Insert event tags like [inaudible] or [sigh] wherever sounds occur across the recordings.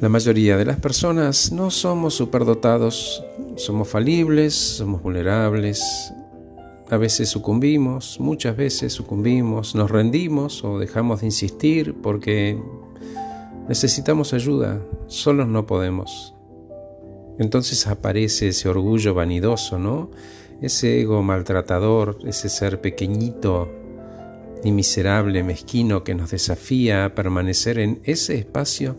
La mayoría de las personas no somos superdotados, somos falibles, somos vulnerables, a veces sucumbimos, muchas veces sucumbimos, nos rendimos o dejamos de insistir porque necesitamos ayuda, solos no podemos. Entonces aparece ese orgullo vanidoso, ¿no? Ese ego maltratador, ese ser pequeñito y miserable, mezquino que nos desafía a permanecer en ese espacio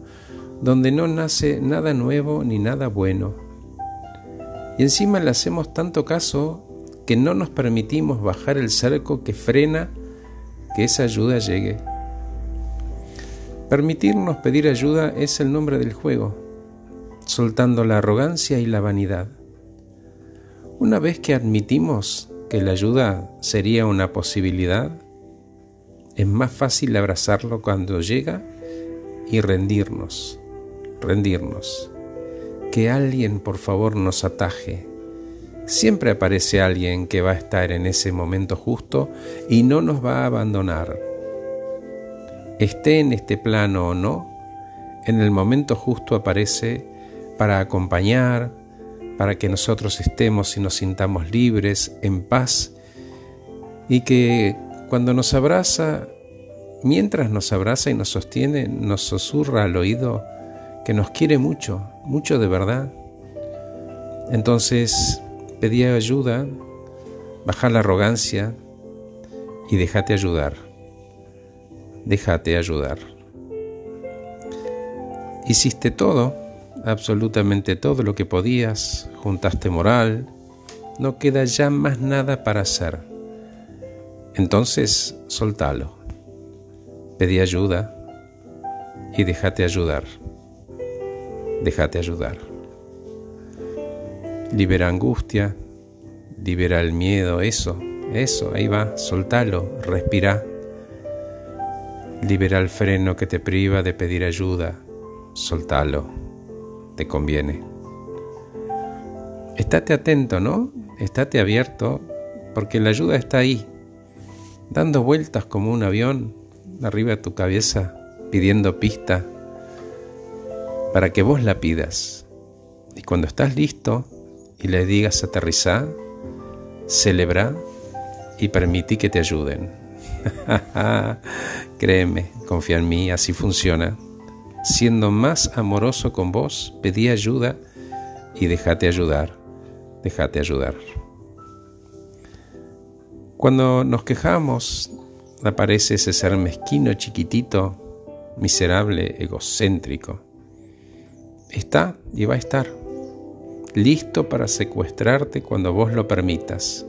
donde no nace nada nuevo ni nada bueno. Y encima le hacemos tanto caso que no nos permitimos bajar el cerco que frena que esa ayuda llegue. Permitirnos pedir ayuda es el nombre del juego, soltando la arrogancia y la vanidad. Una vez que admitimos que la ayuda sería una posibilidad, es más fácil abrazarlo cuando llega y rendirnos, rendirnos. Que alguien por favor nos ataje, Siempre aparece alguien que va a estar en ese momento justo y no nos va a abandonar. Esté en este plano o no, en el momento justo aparece para acompañar, para que nosotros estemos y nos sintamos libres, en paz, y que cuando nos abraza, mientras nos abraza y nos sostiene, nos susurra al oído que nos quiere mucho, mucho de verdad. Entonces, Pedí ayuda, baja la arrogancia y déjate ayudar. Déjate ayudar. Hiciste todo, absolutamente todo lo que podías, juntaste moral, no queda ya más nada para hacer. Entonces, soltalo. Pedí ayuda y déjate ayudar. Déjate ayudar libera angustia, libera el miedo, eso, eso, ahí va, soltalo, respira. Libera el freno que te priva de pedir ayuda, soltalo, te conviene. Estate atento, ¿no? Estate abierto, porque la ayuda está ahí, dando vueltas como un avión arriba de tu cabeza, pidiendo pista, para que vos la pidas. Y cuando estás listo, y le digas aterrizar, celebrar y permití que te ayuden. [laughs] Créeme, confía en mí, así funciona. Siendo más amoroso con vos, pedí ayuda y déjate ayudar, déjate ayudar. Cuando nos quejamos, aparece ese ser mezquino, chiquitito, miserable, egocéntrico. Está y va a estar listo para secuestrarte cuando vos lo permitas.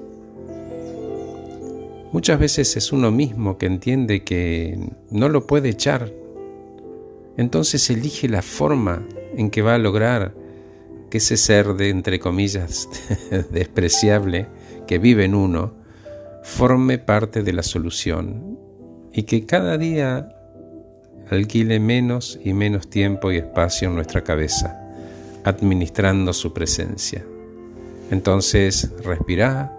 Muchas veces es uno mismo que entiende que no lo puede echar. Entonces elige la forma en que va a lograr que ese ser de, entre comillas, [laughs] despreciable que vive en uno, forme parte de la solución y que cada día alquile menos y menos tiempo y espacio en nuestra cabeza administrando su presencia. Entonces, respira,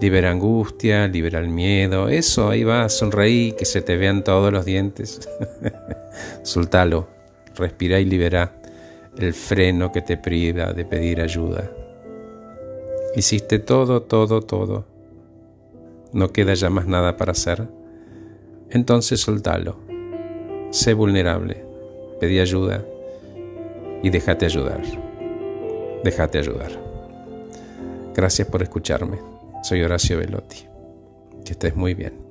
libera angustia, libera el miedo, eso, ahí va, sonreí, que se te vean todos los dientes. [laughs] Soltalo, respira y libera el freno que te priva de pedir ayuda. Hiciste todo, todo, todo. No queda ya más nada para hacer. Entonces soltalo. Sé vulnerable. Pedí ayuda y déjate ayudar. Déjate ayudar. Gracias por escucharme. Soy Horacio Velotti. Que estés muy bien.